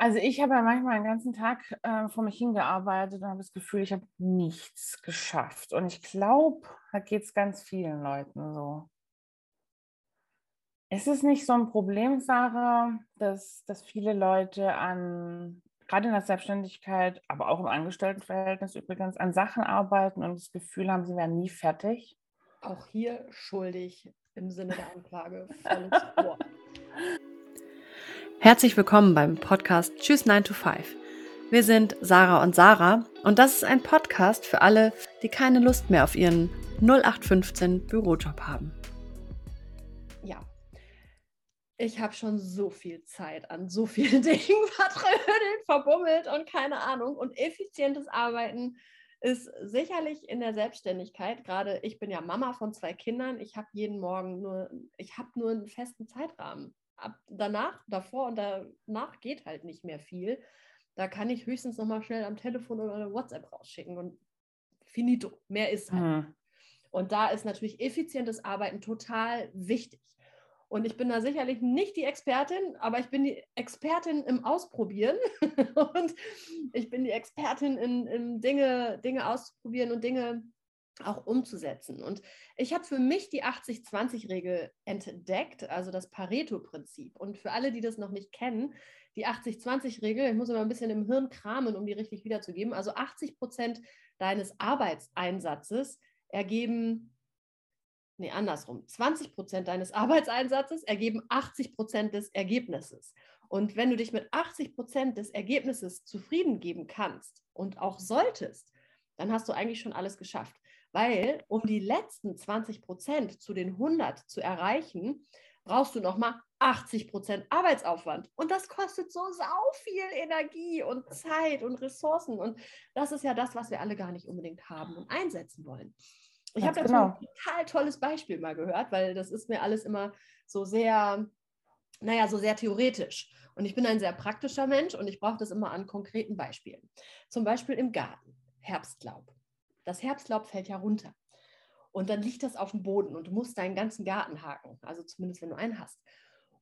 Also ich habe ja manchmal den ganzen Tag äh, vor mich hingearbeitet und habe das Gefühl, ich habe nichts geschafft. Und ich glaube, da geht es ganz vielen Leuten so. Ist es nicht so ein Problem, Sarah, dass, dass viele Leute an, gerade in der Selbstständigkeit, aber auch im Angestelltenverhältnis übrigens, an Sachen arbeiten und das Gefühl haben, sie werden nie fertig? Auch hier schuldig im Sinne der Anklage. Volles Ohr. Herzlich willkommen beim Podcast Tschüss 9 to 5. Wir sind Sarah und Sarah und das ist ein Podcast für alle, die keine Lust mehr auf ihren 0815 Bürojob haben. Ja, ich habe schon so viel Zeit an so vielen Dingen vertrödelt, verbummelt und keine Ahnung. Und effizientes Arbeiten ist sicherlich in der Selbstständigkeit, gerade ich bin ja Mama von zwei Kindern, ich habe jeden Morgen nur, ich habe nur einen festen Zeitrahmen ab danach, davor und danach geht halt nicht mehr viel. Da kann ich höchstens noch mal schnell am Telefon oder eine WhatsApp rausschicken und finito. Mehr ist halt. Mhm. Und da ist natürlich effizientes Arbeiten total wichtig. Und ich bin da sicherlich nicht die Expertin, aber ich bin die Expertin im Ausprobieren. und ich bin die Expertin in, in Dinge, Dinge auszuprobieren und Dinge auch umzusetzen. Und ich habe für mich die 80-20-Regel entdeckt, also das Pareto-Prinzip. Und für alle, die das noch nicht kennen, die 80-20-Regel, ich muss immer ein bisschen im Hirn kramen, um die richtig wiederzugeben. Also 80 Prozent deines Arbeitseinsatzes ergeben, nee, andersrum, 20 Prozent deines Arbeitseinsatzes ergeben 80 Prozent des Ergebnisses. Und wenn du dich mit 80 Prozent des Ergebnisses zufrieden geben kannst und auch solltest, dann hast du eigentlich schon alles geschafft. Weil um die letzten 20 Prozent zu den 100 zu erreichen, brauchst du nochmal 80 Prozent Arbeitsaufwand. Und das kostet so sau viel Energie und Zeit und Ressourcen. Und das ist ja das, was wir alle gar nicht unbedingt haben und einsetzen wollen. Ich habe dazu genau. ein total tolles Beispiel mal gehört, weil das ist mir alles immer so sehr, naja, so sehr theoretisch. Und ich bin ein sehr praktischer Mensch und ich brauche das immer an konkreten Beispielen. Zum Beispiel im Garten, Herbstlaub. Das Herbstlaub fällt ja runter. Und dann liegt das auf dem Boden und du musst deinen ganzen Garten haken, also zumindest wenn du einen hast.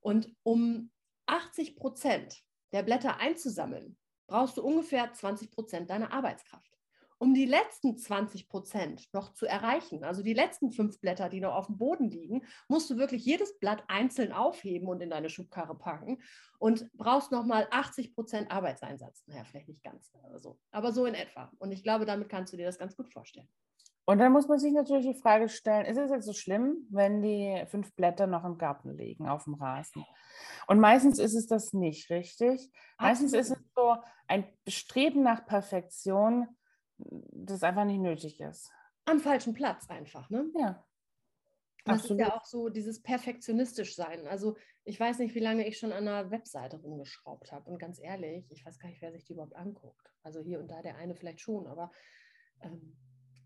Und um 80 Prozent der Blätter einzusammeln, brauchst du ungefähr 20 Prozent deiner Arbeitskraft um die letzten 20 Prozent noch zu erreichen, also die letzten fünf Blätter, die noch auf dem Boden liegen, musst du wirklich jedes Blatt einzeln aufheben und in deine Schubkarre packen und brauchst nochmal 80 Prozent Arbeitseinsatz. Naja, vielleicht nicht ganz, aber so, aber so in etwa. Und ich glaube, damit kannst du dir das ganz gut vorstellen. Und dann muss man sich natürlich die Frage stellen, ist es jetzt so schlimm, wenn die fünf Blätter noch im Garten liegen, auf dem Rasen? Und meistens ist es das nicht, richtig? Meistens ist es so ein Bestreben nach Perfektion, das einfach nicht nötig ist. Am falschen Platz einfach, ne? Ja. Das Absolut. ist ja auch so dieses perfektionistisch sein. Also ich weiß nicht, wie lange ich schon an einer Webseite rumgeschraubt habe. Und ganz ehrlich, ich weiß gar nicht, wer sich die überhaupt anguckt. Also hier und da der eine vielleicht schon, aber ähm,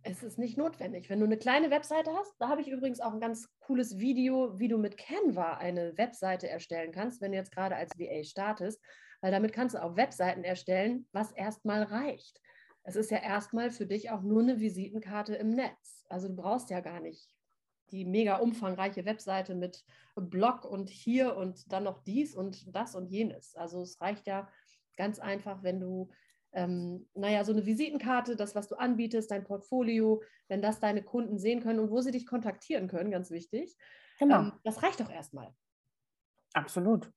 es ist nicht notwendig. Wenn du eine kleine Webseite hast, da habe ich übrigens auch ein ganz cooles Video, wie du mit Canva eine Webseite erstellen kannst, wenn du jetzt gerade als VA startest, weil damit kannst du auch Webseiten erstellen, was erstmal reicht es ist ja erstmal für dich auch nur eine Visitenkarte im Netz. Also du brauchst ja gar nicht die mega umfangreiche Webseite mit Blog und hier und dann noch dies und das und jenes. Also es reicht ja ganz einfach, wenn du, ähm, naja, so eine Visitenkarte, das, was du anbietest, dein Portfolio, wenn das deine Kunden sehen können und wo sie dich kontaktieren können, ganz wichtig. Genau. Ähm, das reicht doch erstmal. Absolut,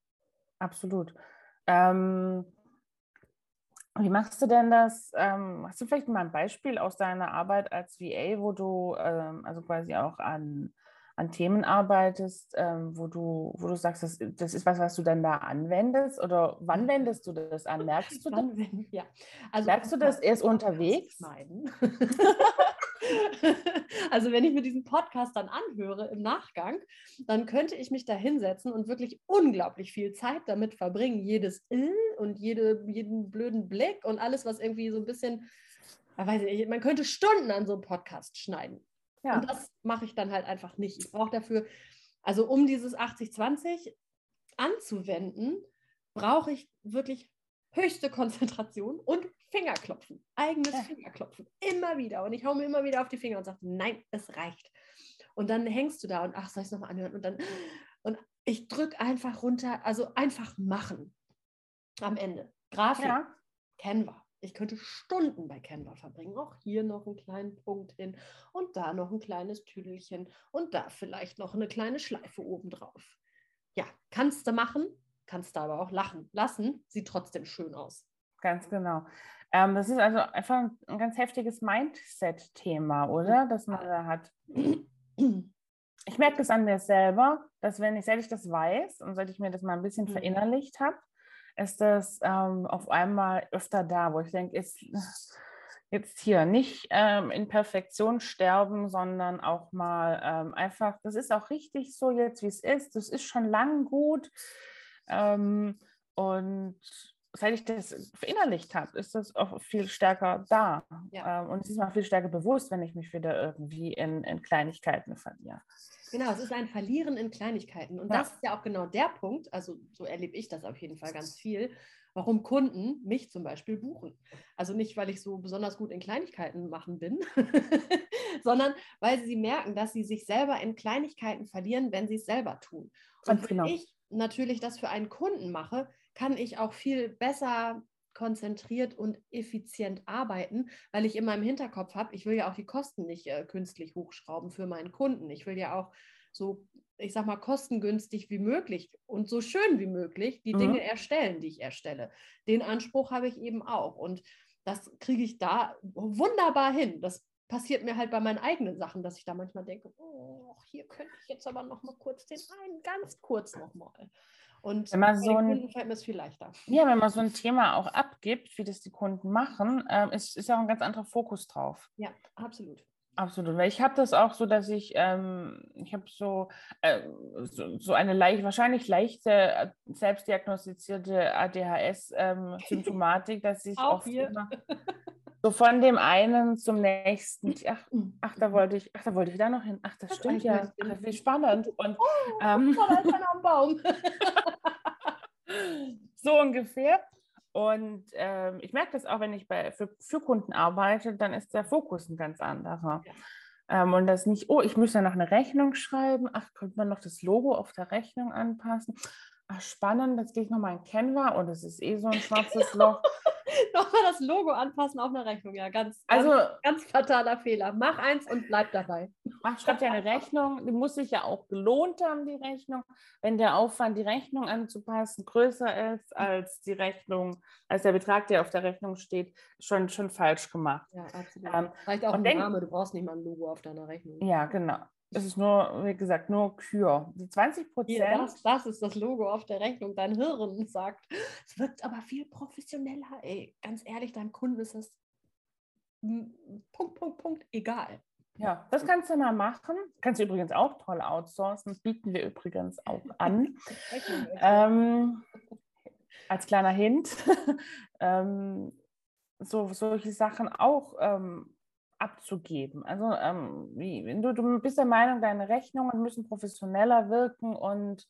absolut. Ähm, wie machst du denn das? Ähm, hast du vielleicht mal ein Beispiel aus deiner Arbeit als VA, wo du ähm, also quasi auch an, an Themen arbeitest, ähm, wo, du, wo du sagst, das, das ist was, was du dann da anwendest? Oder wann mhm. wendest du das an? Merkst du das? Ja. Also, Merkst du das erst unterwegs? also wenn ich mir diesen Podcast dann anhöre im Nachgang, dann könnte ich mich da hinsetzen und wirklich unglaublich viel Zeit damit verbringen, jedes Ill und jede, jeden blöden Blick und alles, was irgendwie so ein bisschen, weiß ich nicht, man könnte Stunden an so einem Podcast schneiden. Ja. Und das mache ich dann halt einfach nicht. Ich brauche dafür, also um dieses 80-20 anzuwenden, brauche ich wirklich höchste Konzentration und Fingerklopfen, eigenes ja. Fingerklopfen, immer wieder. Und ich hau mir immer wieder auf die Finger und sage, nein, es reicht. Und dann hängst du da und ach, soll ich es nochmal anhören? Und dann, und ich drücke einfach runter, also einfach machen am Ende. Grafik, ja. Canva. Ich könnte Stunden bei Canva verbringen. Auch hier noch einen kleinen Punkt hin und da noch ein kleines Tüdelchen und da vielleicht noch eine kleine Schleife obendrauf. Ja, kannst du machen, kannst du aber auch lachen lassen. Sieht trotzdem schön aus. Ganz genau. Ähm, das ist also einfach ein ganz heftiges Mindset-Thema, oder? Das man da hat. Ich merke das an mir selber, dass wenn ich, seit ich das weiß und seit ich mir das mal ein bisschen mhm. verinnerlicht habe, ist das ähm, auf einmal öfter da, wo ich denke, ist jetzt hier nicht ähm, in Perfektion sterben, sondern auch mal ähm, einfach, das ist auch richtig so jetzt, wie es ist. Das ist schon lang gut. Ähm, und seit ich das verinnerlicht habe, ist das auch viel stärker da. Ja. Ähm, und es ist mir viel stärker bewusst, wenn ich mich wieder irgendwie in, in Kleinigkeiten verliere. Genau, es ist ein Verlieren in Kleinigkeiten. Und ja. das ist ja auch genau der Punkt, also so erlebe ich das auf jeden Fall ganz viel, warum Kunden mich zum Beispiel buchen. Also nicht, weil ich so besonders gut in Kleinigkeiten machen bin, sondern weil sie merken, dass sie sich selber in Kleinigkeiten verlieren, wenn sie es selber tun. Und wenn genau. ich natürlich das für einen Kunden mache, kann ich auch viel besser konzentriert und effizient arbeiten, weil ich immer im Hinterkopf habe, ich will ja auch die Kosten nicht äh, künstlich hochschrauben für meinen Kunden. Ich will ja auch so, ich sag mal, kostengünstig wie möglich und so schön wie möglich die mhm. Dinge erstellen, die ich erstelle. Den Anspruch habe ich eben auch. Und das kriege ich da wunderbar hin. Das passiert mir halt bei meinen eigenen Sachen, dass ich da manchmal denke, oh, hier könnte ich jetzt aber noch mal kurz den einen ganz kurz noch mal. Und wenn man so ein, fällt mir es viel leichter. Ja, wenn man so ein Thema auch abgibt, wie das die Kunden machen, äh, ist, ist ja auch ein ganz anderer Fokus drauf. Ja, absolut. Absolut, weil ich habe das auch so, dass ich, ähm, ich habe so, äh, so, so, eine leicht, wahrscheinlich leichte, äh, selbstdiagnostizierte ADHS-Symptomatik, ähm, dass ich auch hier. Immer, so von dem einen zum nächsten. Ach, ach, da wollte ich, ach, da wollte ich da noch hin. Ach, das, das stimmt ja. Ach, wie spannend. Und, oh, ähm, am Baum. so ungefähr. Und ähm, ich merke das auch, wenn ich bei, für, für Kunden arbeite, dann ist der Fokus ein ganz anderer. Ja. Ähm, und das nicht, oh, ich müsste noch eine Rechnung schreiben. Ach, könnte man noch das Logo auf der Rechnung anpassen? Ach, spannend, jetzt gehe ich nochmal in Canva und es ist eh so ein schwarzes Loch. Nochmal das Logo anpassen auf eine Rechnung, ja, ganz, also, ganz, ganz fataler Fehler. Mach eins und bleib dabei. Mach, schreib dir eine Rechnung, die muss sich ja auch gelohnt haben, die Rechnung. Wenn der Aufwand, die Rechnung anzupassen, größer ist als die Rechnung, als der Betrag, der auf der Rechnung steht, schon, schon falsch gemacht. Ja, absolut. Ähm, Reicht auch ein Name, du brauchst nicht mal ein Logo auf deiner Rechnung. Ja, genau. Es ist nur, wie gesagt, nur Kür. Die 20 Prozent. Das, das, ist das Logo auf der Rechnung. Dein Hirn sagt, es wirkt aber viel professioneller. Ey, ganz ehrlich, deinem Kunden ist es Punkt, Punkt, Punkt, egal. Ja, das kannst du mal machen. Kannst du übrigens auch toll outsourcen. Das bieten wir übrigens auch an. ähm, als kleiner Hint. ähm, so, solche Sachen auch ähm, abzugeben. Also ähm, wie, du, du bist der Meinung, deine Rechnungen müssen professioneller wirken und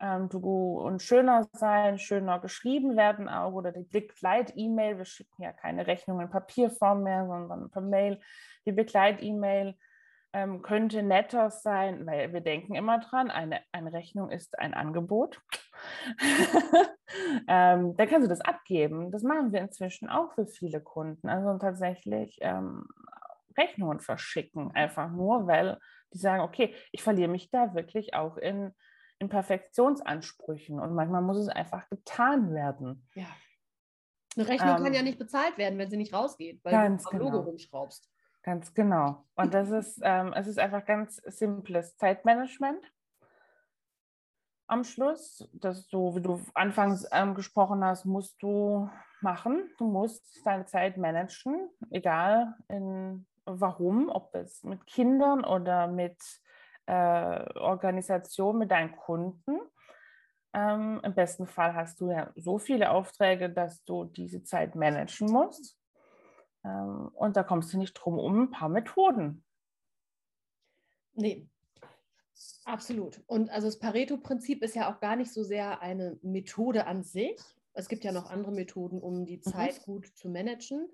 ähm, du und schöner sein, schöner geschrieben werden auch oder die Begleit-E-Mail, wir schicken ja keine Rechnungen in Papierform mehr, sondern per Mail. Die Begleit-E-Mail ähm, könnte netter sein, weil wir denken immer dran, eine, eine Rechnung ist ein Angebot. ähm, dann kannst du das abgeben. Das machen wir inzwischen auch für viele Kunden. Also tatsächlich ähm, Rechnungen verschicken, einfach nur, weil die sagen, okay, ich verliere mich da wirklich auch in, in Perfektionsansprüchen und manchmal muss es einfach getan werden. Ja. Eine Rechnung ähm, kann ja nicht bezahlt werden, wenn sie nicht rausgeht, weil du am genau. Logo rumschraubst. Ganz genau. Und das ist, ähm, es ist einfach ganz simples Zeitmanagement am Schluss, dass du, wie du anfangs ähm, gesprochen hast, musst du machen. Du musst deine Zeit managen, egal in warum, ob es mit Kindern oder mit äh, Organisation, mit deinen Kunden. Ähm, Im besten Fall hast du ja so viele Aufträge, dass du diese Zeit managen musst. Ähm, und da kommst du nicht drum um ein paar Methoden. Nee, absolut. Und also das Pareto-Prinzip ist ja auch gar nicht so sehr eine Methode an sich. Es gibt ja noch andere Methoden, um die mhm. Zeit mhm. gut zu managen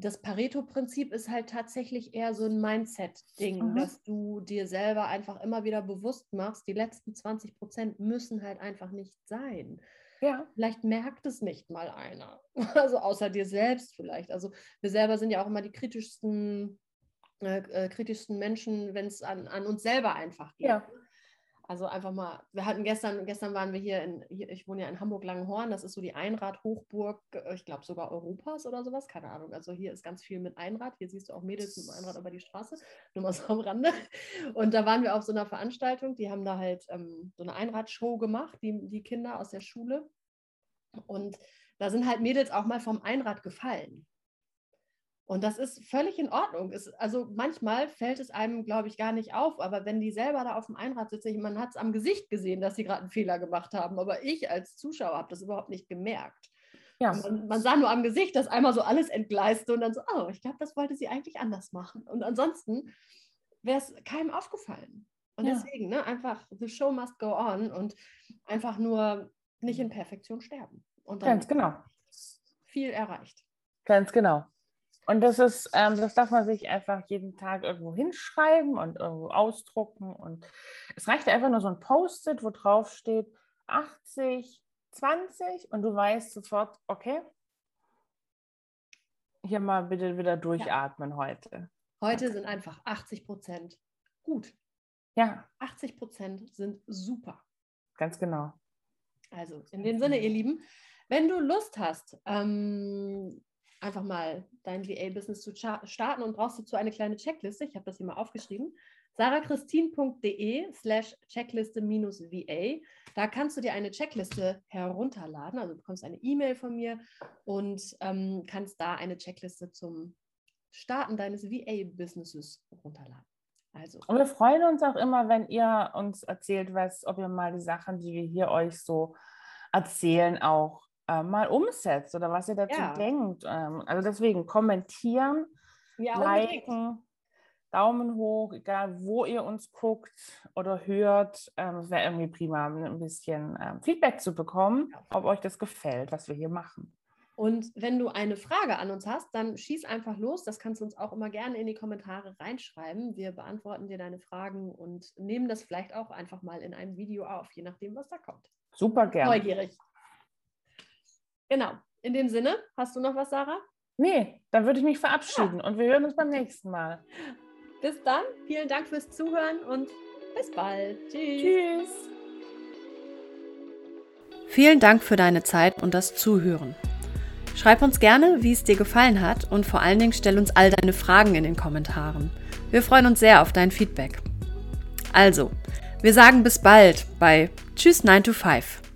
das Pareto-Prinzip ist halt tatsächlich eher so ein Mindset-Ding, mhm. dass du dir selber einfach immer wieder bewusst machst, die letzten 20 Prozent müssen halt einfach nicht sein. Ja. Vielleicht merkt es nicht mal einer. Also außer dir selbst vielleicht. Also wir selber sind ja auch immer die kritischsten, äh, äh kritischsten Menschen, wenn es an, an uns selber einfach geht. Ja. Also einfach mal, wir hatten gestern, gestern waren wir hier in, hier, ich wohne ja in Hamburg-Langenhorn, das ist so die Einrad-Hochburg, äh, ich glaube sogar Europas oder sowas, keine Ahnung. Also hier ist ganz viel mit Einrad, hier siehst du auch Mädels mit dem Einrad über die Straße, nur mal so am Rande. Und da waren wir auf so einer Veranstaltung, die haben da halt ähm, so eine Einradshow gemacht, die, die Kinder aus der Schule. Und da sind halt Mädels auch mal vom Einrad gefallen. Und das ist völlig in Ordnung. Es, also manchmal fällt es einem, glaube ich, gar nicht auf. Aber wenn die selber da auf dem Einrad sitzen, man hat es am Gesicht gesehen, dass sie gerade einen Fehler gemacht haben. Aber ich als Zuschauer habe das überhaupt nicht gemerkt. Ja. Man, man, sah nur am Gesicht, dass einmal so alles entgleiste und dann so, oh, ich glaube, das wollte sie eigentlich anders machen. Und ansonsten wäre es keinem aufgefallen. Und ja. deswegen, ne, einfach, the show must go on und einfach nur nicht in Perfektion sterben. Und dann Ganz genau. Viel erreicht. Ganz genau. Und das ist, ähm, das darf man sich einfach jeden Tag irgendwo hinschreiben und irgendwo ausdrucken. Und es reicht einfach nur so ein Post-it, wo drauf steht 80, 20 und du weißt sofort, okay, hier mal bitte wieder durchatmen ja. heute. Heute sind einfach 80 Prozent gut. Ja. 80 Prozent sind super. Ganz genau. Also in dem Sinne, ihr Lieben, wenn du Lust hast, ähm, einfach mal dein VA-Business zu starten und brauchst dazu eine kleine Checkliste. Ich habe das hier mal aufgeschrieben. sarachristin.de slash Checkliste-VA. Da kannst du dir eine Checkliste herunterladen. Also du bekommst eine E-Mail von mir und ähm, kannst da eine Checkliste zum Starten deines VA-Businesses runterladen. Also. Und wir freuen uns auch immer, wenn ihr uns erzählt, was, ob ihr mal die Sachen, die wir hier euch so erzählen, auch äh, mal umsetzt oder was ihr dazu ja. denkt. Ähm, also deswegen kommentieren, ja, liken, Daumen hoch, egal wo ihr uns guckt oder hört. Ähm, es wäre irgendwie prima, ein bisschen ähm, Feedback zu bekommen, ob euch das gefällt, was wir hier machen. Und wenn du eine Frage an uns hast, dann schieß einfach los. Das kannst du uns auch immer gerne in die Kommentare reinschreiben. Wir beantworten dir deine Fragen und nehmen das vielleicht auch einfach mal in einem Video auf, je nachdem, was da kommt. Super gerne. Neugierig. Genau. In dem Sinne, hast du noch was, Sarah? Nee, dann würde ich mich verabschieden ja. und wir hören uns beim nächsten Mal. Bis dann. Vielen Dank fürs Zuhören und bis bald. Tschüss. Tschüss. Vielen Dank für deine Zeit und das Zuhören. Schreib uns gerne, wie es dir gefallen hat und vor allen Dingen stell uns all deine Fragen in den Kommentaren. Wir freuen uns sehr auf dein Feedback. Also, wir sagen bis bald bei Tschüss 9 to 5.